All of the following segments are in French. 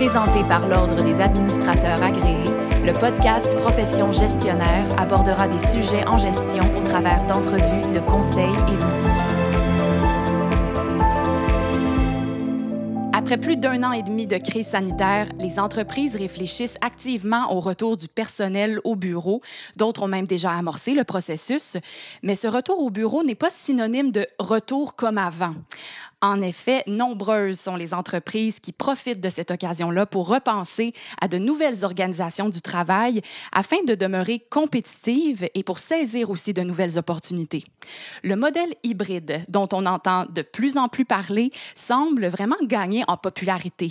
Présenté par l'Ordre des administrateurs agréés, le podcast Profession gestionnaire abordera des sujets en gestion au travers d'entrevues, de conseils et d'outils. Après plus d'un an et demi de crise sanitaire, les entreprises réfléchissent activement au retour du personnel au bureau. D'autres ont même déjà amorcé le processus. Mais ce retour au bureau n'est pas synonyme de retour comme avant. En effet, nombreuses sont les entreprises qui profitent de cette occasion-là pour repenser à de nouvelles organisations du travail afin de demeurer compétitives et pour saisir aussi de nouvelles opportunités. Le modèle hybride, dont on entend de plus en plus parler, semble vraiment gagner en popularité.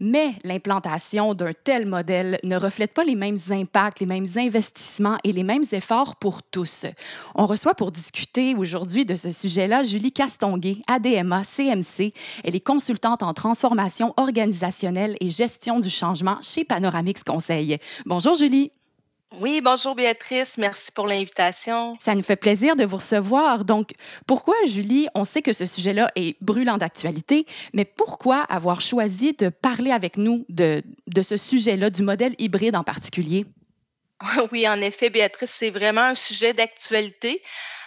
Mais l'implantation d'un tel modèle ne reflète pas les mêmes impacts, les mêmes investissements et les mêmes efforts pour tous. On reçoit pour discuter aujourd'hui de ce sujet-là Julie Castonguay, ADMA, Elle est consultante en transformation organisationnelle et gestion du changement chez Panoramix Conseil. Bonjour Julie. Oui, bonjour Béatrice, merci pour l'invitation. Ça nous fait plaisir de vous recevoir. Donc, pourquoi, Julie, on sait que ce sujet-là est brûlant d'actualité, mais pourquoi avoir choisi de parler avec nous de, de ce sujet-là, du modèle hybride en particulier? Oui, en effet, Béatrice, c'est vraiment un sujet d'actualité.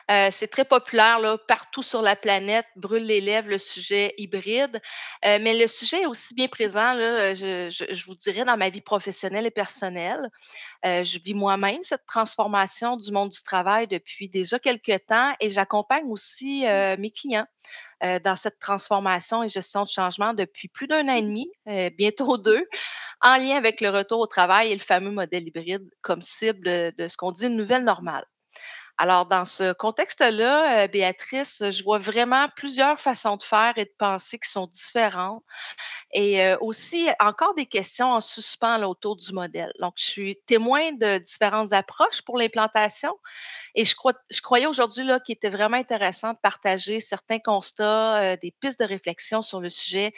Euh, c'est très populaire là, partout sur la planète, brûle les lèvres, le sujet hybride. Euh, mais le sujet est aussi bien présent, là, je, je- je vous dirais, dans ma vie professionnelle et personnelle. Euh, je vis moi-même cette transformation du monde du travail depuis déjà quelques temps et j'accompagne aussi euh, mes clients euh, dans cette transformation et gestion de changement depuis plus d'un an et demi, euh, bientôt deux, en lien avec le retour au travail et le fameux modèle hybride comme cible de, de ce qu'on dit une nouvelle normale. Alors, dans ce contexte-là, heu, Béatrice, je vois vraiment plusieurs façons de faire et de penser qui sont différentes et heu, aussi encore des questions en suspens autour du modèle. Donc, je suis témoin de différentes approches pour l'implantation et je croyais aujourd'hui qu'il était vraiment intéressant de partager certains constats, heu, des pistes de réflexion sur le sujet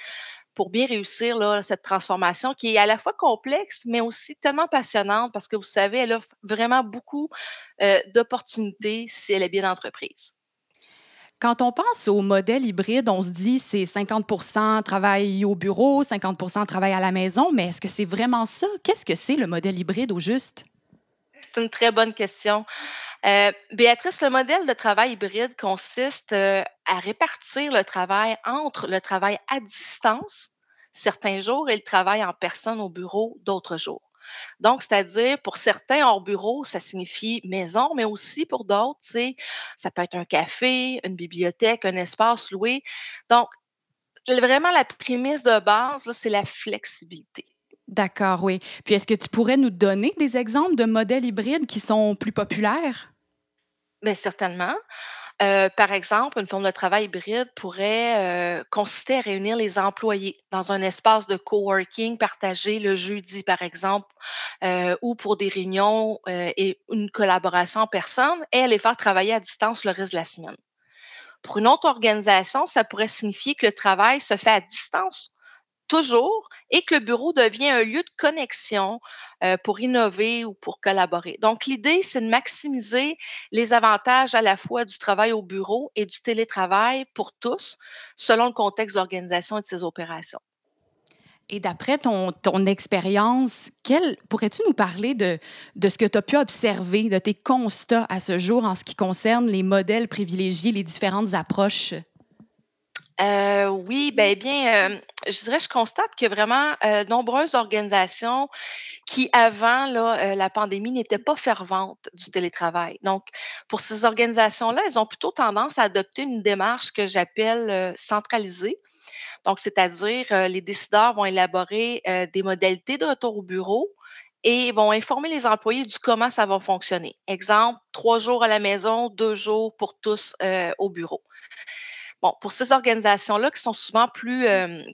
pour bien réussir là, cette transformation qui est à la fois complexe, mais aussi tellement passionnante parce que vous savez, elle offre vraiment beaucoup euh, d'opportunités si elle est bien entreprise. Quand on pense au modèle hybride, on se dit c'est 50 travail au bureau, 50 travail à la maison, mais est-ce que c'est vraiment ça? Qu'est-ce que c'est le modèle hybride au juste? C'est une très bonne question. Euh, Béatrice, le modèle de travail hybride consiste euh, à répartir le travail entre le travail à distance certains jours et le travail en personne au bureau d'autres jours. Donc, c'est-à-dire, pour certains, hors bureau, ça signifie maison, mais aussi pour d'autres, ça peut être un café, une bibliothèque, un espace loué. Donc, vraiment, la prémisse de base, c'est la flexibilité. D'accord, oui. Puis est-ce que tu pourrais nous donner des exemples de modèles hybrides qui sont plus populaires? Bien, certainement. Heu, par exemple, une forme de travail hybride pourrait, heu, consister à réunir les employés dans un espace de coworking partagé le jeudi, par exemple, heu, ou pour des réunions, et une collaboration en personne et à les faire travailler à distance le reste de la semaine. Pour une autre organisation, ça pourrait signifier que le travail se fait à distance toujours et que le bureau devient un lieu de connexion, heu, pour innover ou pour collaborer. Donc l'idée, c'est de maximiser les avantages à la fois du travail au bureau et du télétravail pour tous, selon le contexte d'organisation et de ses opérations. Et d'après ton, ton expérience, pourrais-tu nous parler de, de ce que tu as pu observer, de tes constats à ce jour en ce qui concerne les modèles privilégiés, les différentes approches? Heu, oui, bel bien, hem, je dirais, je constate que vraiment, nombreuses organisations qui avant la pandémie n'étaient pas ferventes du télétravail. Donc pour ces organisations-là, elles ont plutôt tendance à adopter une démarche que j'appelle, centralisée. Donc c'est-à-dire, les décideurs vont élaborer, des modalités de retour au bureau et vont informer les employés du comment ça va fonctionner. Exemple, 3 jours à la maison, 2 jours pour tous, au bureau. Bon, pour ces organisations-là qui sont souvent plus,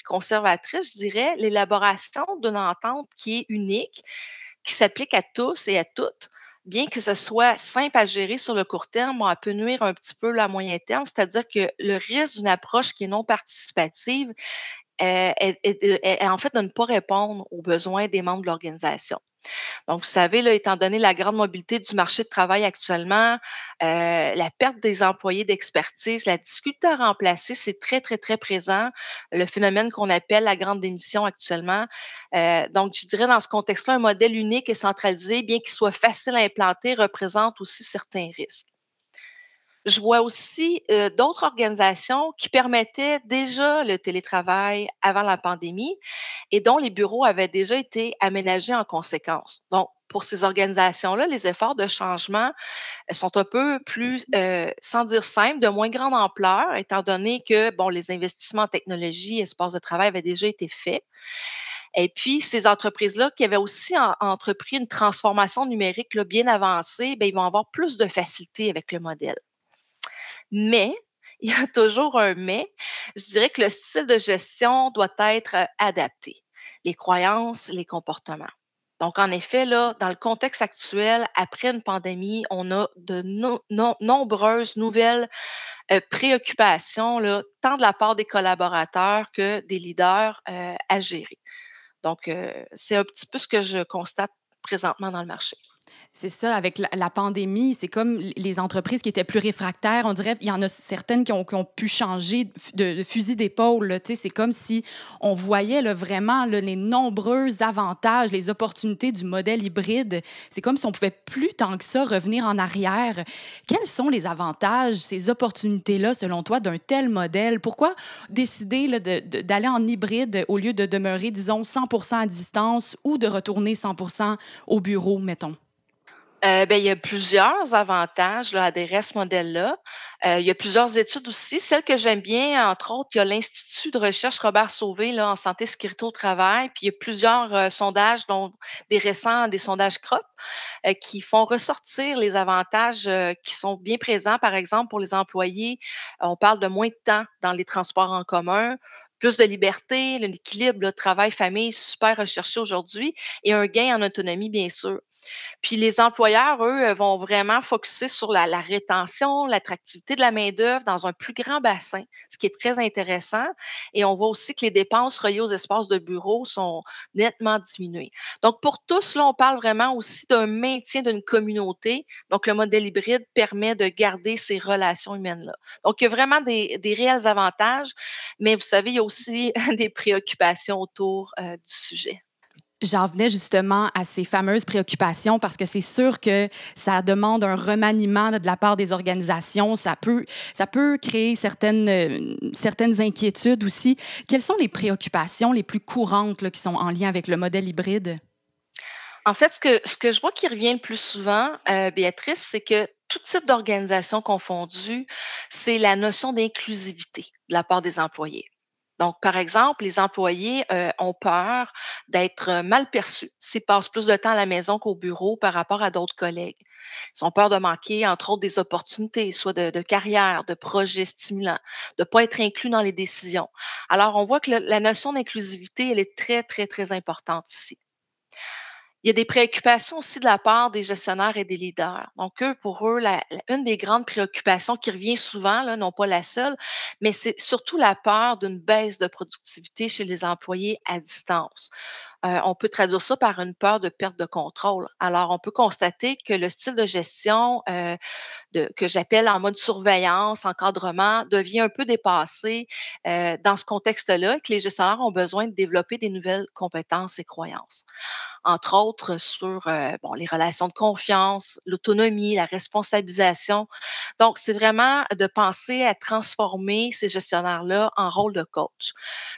conservatrices, je dirais, l'élaboration d'une entente qui est unique, qui s'applique à tous et à toutes, bien que ce soit simple à gérer sur le court terme, elle peut nuire un petit peu à moyen terme. C'est-à-dire que le risque d'une approche qui est non participative est, est en fait de ne pas répondre aux besoins des membres de l'organisation. Donc, vous savez, là, étant donné la grande mobilité du marché de travail actuellement, euh, la perte des employés d'expertise, la difficulté à remplacer, c'est très, très, très présent. Le phénomène qu'on appelle la grande démission actuellement. Euh, donc, je dirais dans ce contexte-là, un modèle unique et centralisé, bien qu'il soit facile à implanter, représente aussi certains risques. Je vois aussi euh, d'autres organisations qui permettaient déjà le télétravail avant la pandémie et dont les bureaux avaient déjà été aménagés en conséquence. Donc, pour ces organisations-là, les efforts de changement euh, sont un peu plus, euh, sans dire simple, de moins grande ampleur, étant donné que bon, les investissements en technologie, espace de travail avaient déjà été faits. Et puis, ces entreprises-là qui avaient aussi entrepris une transformation numérique là, bien avancée, bien, ils vont avoir plus de facilité avec le modèle. Mais, il y a toujours un mais, je dirais que le style de gestion doit être adapté. Les croyances, les comportements. Donc, en effet, là, dans le contexte actuel, après une pandémie, on a de nombreuses nouvelles préoccupations, tant de la part des collaborateurs que des leaders à gérer. Donc, c'est un petit peu ce que je constate présentement dans le marché. C'est ça, avec la, pandémie, c'est comme les entreprises qui étaient plus réfractaires. On dirait qu'il y en a certaines qui ont, pu changer de, fusil d'épaule. C'est comme si on voyait vraiment les nombreux avantages, les opportunités du modèle hybride. C'est comme si on pouvait plus tant que ça revenir en arrière. Quels sont les avantages, ces opportunités-là, selon toi, d'un tel modèle? Pourquoi décider d'aller en hybride au lieu de demeurer, disons, 100 à distance ou de retourner 100% au bureau, mettons? Euh, ben, il y a plusieurs avantages là, à adhérer à ce modèle-là. Euh, il y a plusieurs études aussi. Celle que j'aime bien, entre autres, il y a l'Institut de recherche Robert Sauvé en santé sécurité au travail. Puis il y a plusieurs euh, sondages, dont des récents, des sondages CROP, qui font ressortir les avantages qui sont bien présents. Par exemple, pour les employés, on parle de moins de temps dans les transports en commun, plus de liberté, l'équilibre travail-famille super recherché aujourd'hui et un gain en autonomie, bien sûr. Puis les employeurs, eux, euh, vont vraiment focuser sur la, rétention, l'attractivité de la main-d'œuvre dans un plus grand bassin, ce qui est très intéressant. Et on voit aussi que les dépenses reliées aux espaces de bureau sont nettement diminuées. Donc, pour tous, là, on parle vraiment aussi d'un maintien d'une communauté. Donc, le modèle hybride permet de garder ces relations humaines-là. Donc, il y a vraiment des, réels avantages, mais vous savez, il y a aussi des préoccupations autour euh, du sujet. J'en venais justement à ces fameuses préoccupations parce que c'est sûr que ça demande un remaniement de la part des organisations. Ça peut, ça peut créer certaines, euh, certaines inquiétudes aussi. Quelles sont les préoccupations les plus courantes là, qui sont en lien avec le modèle hybride? En fait, ce que, ce que je vois qui revient le plus souvent, euh, Béatrice, c'est que tout type d'organisation confondue, c'est la notion d'inclusivité de la part des employés. Donc, par exemple, les employés euh, ont peur d'être euh, mal perçus s'ils passent plus de temps à la maison qu'au bureau par rapport à d'autres collègues. Ils ont peur de manquer, entre autres, des opportunités, soit de, carrière, de projets stimulants, de ne pas être inclus dans les décisions. Alors, on voit que la notion d'inclusivité, elle est très, très, très importante ici. Il y a des préoccupations aussi de la part des gestionnaires et des leaders. Donc, eux, pour eux, la, une des grandes préoccupations qui revient souvent, là, non pas la seule, mais c'est surtout la peur d'une baisse de productivité chez les employés à distance. Euh, on peut traduire ça par une peur de perte de contrôle. Alors, on peut constater que le style de gestion euh, de, que j'appelle en mode surveillance, encadrement, devient un peu dépassé euh, dans ce contexte-là, que les gestionnaires ont besoin de développer des nouvelles compétences et croyances entre autres sur euh, bon, les relations de confiance, l'autonomie, la responsabilisation. Donc, c'est vraiment de penser à transformer ces gestionnaires-là en rôle de coach.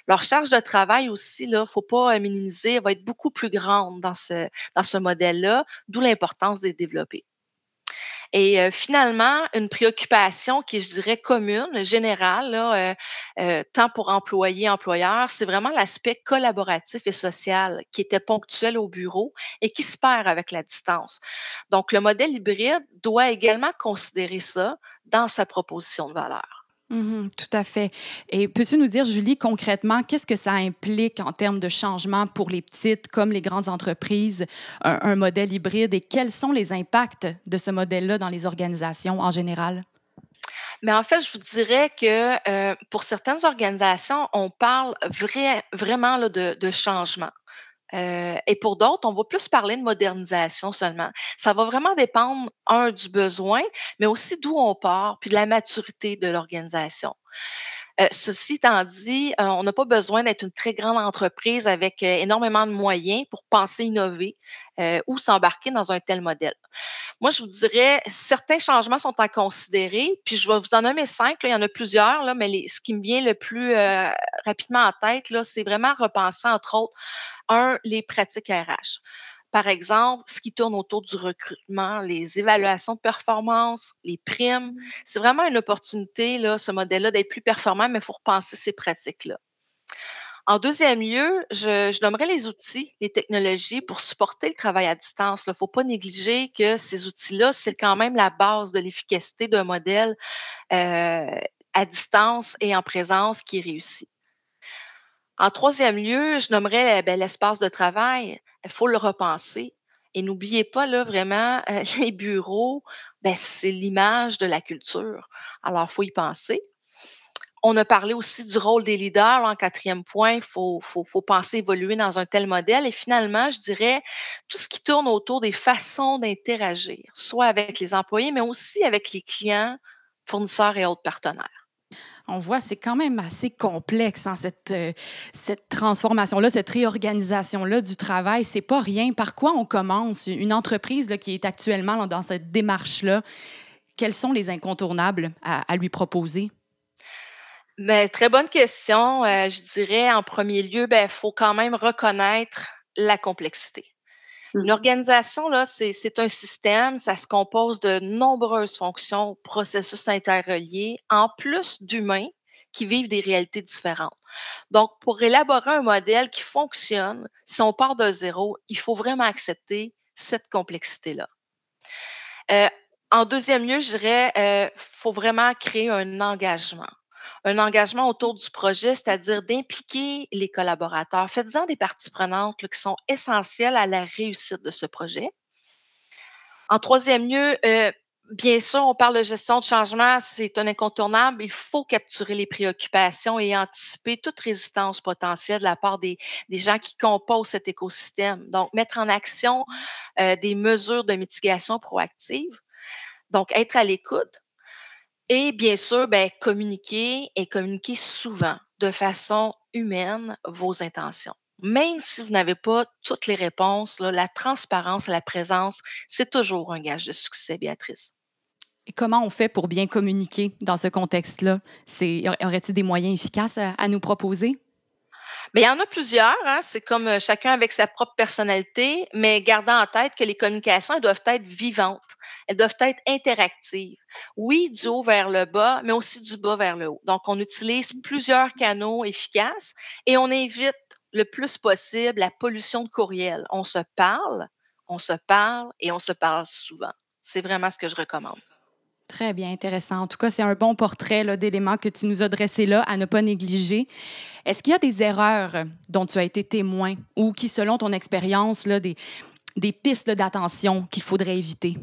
Leur charge de travail aussi, il ne faut pas minimiser, elle va être beaucoup plus grande dans ce, dans ce modèle-là, d'où l'importance de les développer. Et finalement, une préoccupation qui je dirais, commune, générale, tant pour employés, employeurs, c'est vraiment l'aspect collaboratif et social qui était ponctuel au bureau et qui se perd avec la distance. Donc, le modèle hybride doit également considérer ça dans sa proposition de valeur. Mhm, tout à fait. Et peux-tu nous dire, Julie, concrètement, qu'est-ce que ça implique en termes de changement pour les petites comme les grandes entreprises, un, modèle hybride, et quels sont les impacts de ce modèle-là dans les organisations en général? Mais en fait, je vous dirais que, heu, pour certaines organisations, on parle vrai vraiment de changement. Heu et pour d'autres, on va plus parler de modernisation seulement. Ça va vraiment dépendre, un, du besoin, mais aussi d'où on part, puis de la maturité de l'organisation. Heu, ceci étant dit, heu, on n'a pas besoin d'être une très grande entreprise avec, heu, énormément de moyens pour penser innover, ou s'embarquer dans un tel modèle. Moi, je vous dirais, certains changements sont à considérer, puis je vais vous en nommer 5, là, il y en a plusieurs, mais ce qui me vient le plus, rapidement en tête, c'est vraiment repenser, entre autres, un, les pratiques RH. Par exemple, ce qui tourne autour du recrutement, les évaluations de performance, les primes. C'est vraiment une opportunité, là, ce modèle-là, d'être plus performant, mais il faut repenser ces pratiques-là. En deuxième lieu, je, je nommerais les outils, les technologies pour supporter le travail à distance. Il ne faut pas négliger que ces outils-là, c'est quand même la base de l'efficacité d'un modèle euh, à distance et en présence qui réussit. En troisième lieu, je nommerais, euh, ben, l'espace de travail. Il faut le repenser et n'oubliez pas là vraiment, heu, les bureaux, ben, c'est l'image de la culture. Alors, il faut y penser. On a parlé aussi du rôle des leaders, en quatrième point. Il faut faut faut penser évoluer dans un tel modèle et finalement, je dirais, tout ce qui tourne autour des façons d'interagir, soit avec les employés, mais aussi avec les clients, fournisseurs et autres partenaires on voit, c'est quand même assez complexe, hein, cette, euh, cette transformation-là, cette réorganisation-là du travail. C'est pas rien. Par quoi on commence? Une entreprise là, qui est actuellement dans cette démarche-là, quels sont les incontournables à, lui proposer? Bien, très bonne question. Euh, je dirais en premier lieu, il ben, faut quand même reconnaître la complexité. Une mmh. organisation, là, c'est un système, ça se compose de nombreuses fonctions, processus interreliés, en plus d'humains qui vivent des réalités différentes. Donc, pour élaborer un modèle qui fonctionne, si on part de zéro, il faut vraiment accepter cette complexité-là. Euh, en deuxième lieu, je dirais, il euh, faut vraiment créer un engagement un engagement autour du projet, c'est-à-dire d'impliquer les collaborateurs. Faites-en des parties prenantes qui sont essentielles à la réussite de ce projet. En troisième lieu, euh, bien sûr, on parle de gestion de changement, c'est un incontournable. Il faut capturer les préoccupations et anticiper toute résistance potentielle de la part des, gens qui composent cet écosystème. Donc, mettre en action euh, des mesures de mitigation proactive. Donc, être à l'écoute, et bien sûr, ben, communiquer et communiquer souvent, de façon humaine, vos intentions. Même si vous n'avez pas toutes les réponses, là, la transparence la présence, c'est toujours un gage de succès, Béatrice. Et comment on fait pour bien communiquer dans ce contexte-là? Aurais-tu des moyens efficaces à nous proposer? Mais il y en a plusieurs, hein, c'est comme, heu, chacun avec sa propre personnalité, mais gardant en tête que les communications, elles doivent être vivantes, elles doivent être interactives. Oui, du haut vers le bas, mais aussi du bas vers le haut. Donc on utilise plusieurs canaux efficaces et on évite le plus possible la pollution de courriel. On se parle, on se parle et on se parle souvent. C'est vraiment ce que je recommande. Très bien, intéressant. En tout cas, c'est un bon portrait d'éléments que tu nous as dressés là, à ne pas négliger. Est-ce qu'il y a des erreurs dont tu as été témoin ou qui, selon ton expérience, des, des pistes d'attention qu'il faudrait éviter?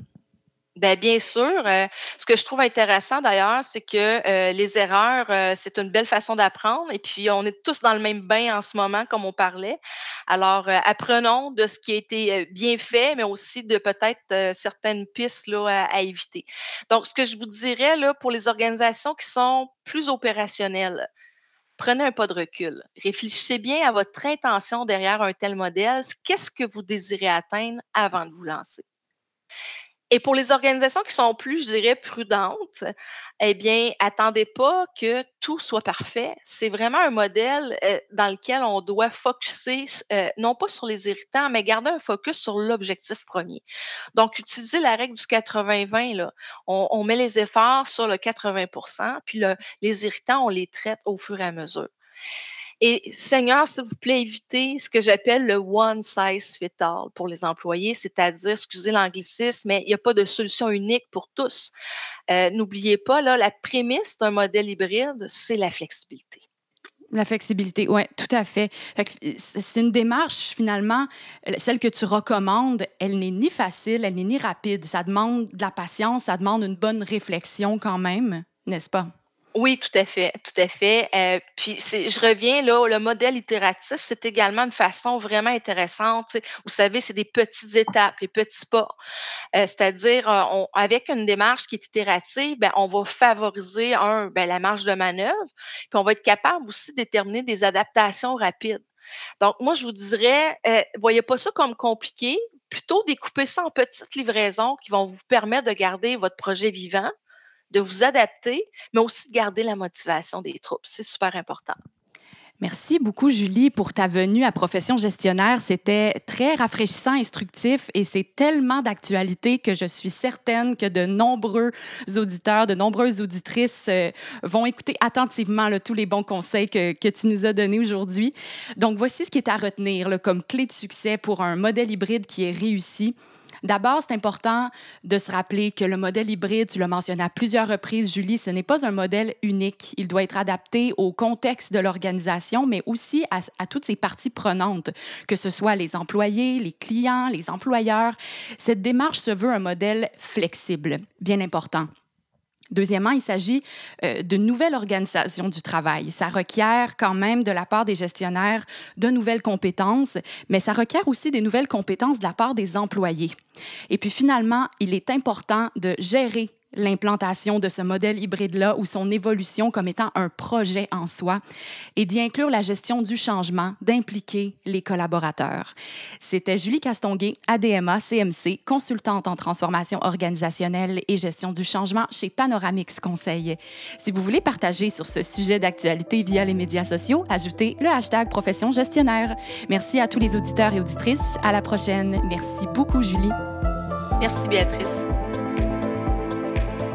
Ben, bien sûr. Euh, ce que je trouve intéressant d'ailleurs, c'est que euh, les erreurs, euh, c'est une belle façon d'apprendre. Et puis, on est tous dans le même bain en ce moment, comme on parlait. Alors, apprenons de ce qui a été bien fait, mais aussi de peut-être certaines pistes à, à, éviter. Donc, ce que je vous dirais là, pour les organisations qui sont plus opérationnelles, prenez un pas de recul. Réfléchissez bien à votre intention derrière un tel modèle. Qu'est-ce que vous désirez atteindre avant de vous lancer? Et pour les organisations qui sont plus, je dirais, prudentes, eh bien, attendez pas que tout soit parfait. C'est vraiment un modèle euh, dans lequel on doit focuser, euh, non pas sur les irritants, mais garder un focus sur l'objectif premier. Donc, utilisez la règle du 80-20. Là. On, met les efforts sur le 80% puis le, les irritants, on les traite au fur et à mesure. Et Seigneur, s'il vous plaît, évitez ce que j'appelle le one size fit all pour les employés, c'est-à-dire, excusez l'anglicisme, mais il n'y a pas de solution unique pour tous. Euh, n'oubliez pas, là, la prémisse d'un modèle hybride, c'est la flexibilité. La flexibilité, oui, tout à fait. c'est une démarche, finalement, celle que tu recommandes, elle n'est ni facile, elle n'est ni rapide. Ça demande de la patience, ça demande une bonne réflexion quand même. n'est-ce pas? Oui, tout à fait, tout à fait. Puis je reviens là, le modèle itératif, c'est également une façon vraiment intéressante. Vous savez, c'est des petites étapes, les petits pas. C'est-à-dire, avec une démarche qui est itérative, ben, on va favoriser un, ben, la marge de manœuvre, puis on va être capable aussi de déterminer des adaptations rapides. Donc moi, je vous dirais, voyez pas ça comme compliqué, plutôt découper ça en petites livraisons qui vont vous permettre de garder votre projet vivant, de vous adapter, mais aussi de garder la motivation des troupes. C'est super important. Merci beaucoup, Julie, pour ta venue à Profession gestionnaire. C'était très rafraîchissant, instructif et c'est tellement d'actualité que je suis certaine que de nombreux auditeurs, de nombreuses auditrices euh, vont écouter attentivement tous les bons conseils que, tu nous as donnés aujourd'hui. Donc, voici ce qui est à retenir comme clé de succès pour un modèle hybride qui est réussi. D'abord, c'est important de se rappeler que le modèle hybride, tu l'as mentionné à plusieurs reprises, Julie, ce n'est pas un modèle unique. Il doit être adapté au contexte de l'organisation, mais aussi à, à, toutes ses parties prenantes, que ce soit les employés, les clients, les employeurs. Cette démarche se veut un modèle flexible, bien important. Deuxièmement, il s'agit euh, de nouvelle organisation du travail. Ça requiert quand même de la part des gestionnaires de nouvelles compétences, mais ça requiert aussi des nouvelles compétences de la part des employés. Et puis finalement, il est important de gérer l'implantation de ce modèle hybride-là ou son évolution comme étant un projet en soi et d'y inclure la gestion du changement, d'impliquer les collaborateurs. C'était Julie Castonguay, ADMA CMC, consultante en transformation organisationnelle et gestion du changement chez Panoramix Conseil. Si vous voulez partager sur ce sujet d'actualité via les médias sociaux, ajoutez le hashtag profession gestionnaire. Merci à tous les auditeurs et auditrices. À la prochaine. Merci beaucoup, Julie. Merci, Béatrice.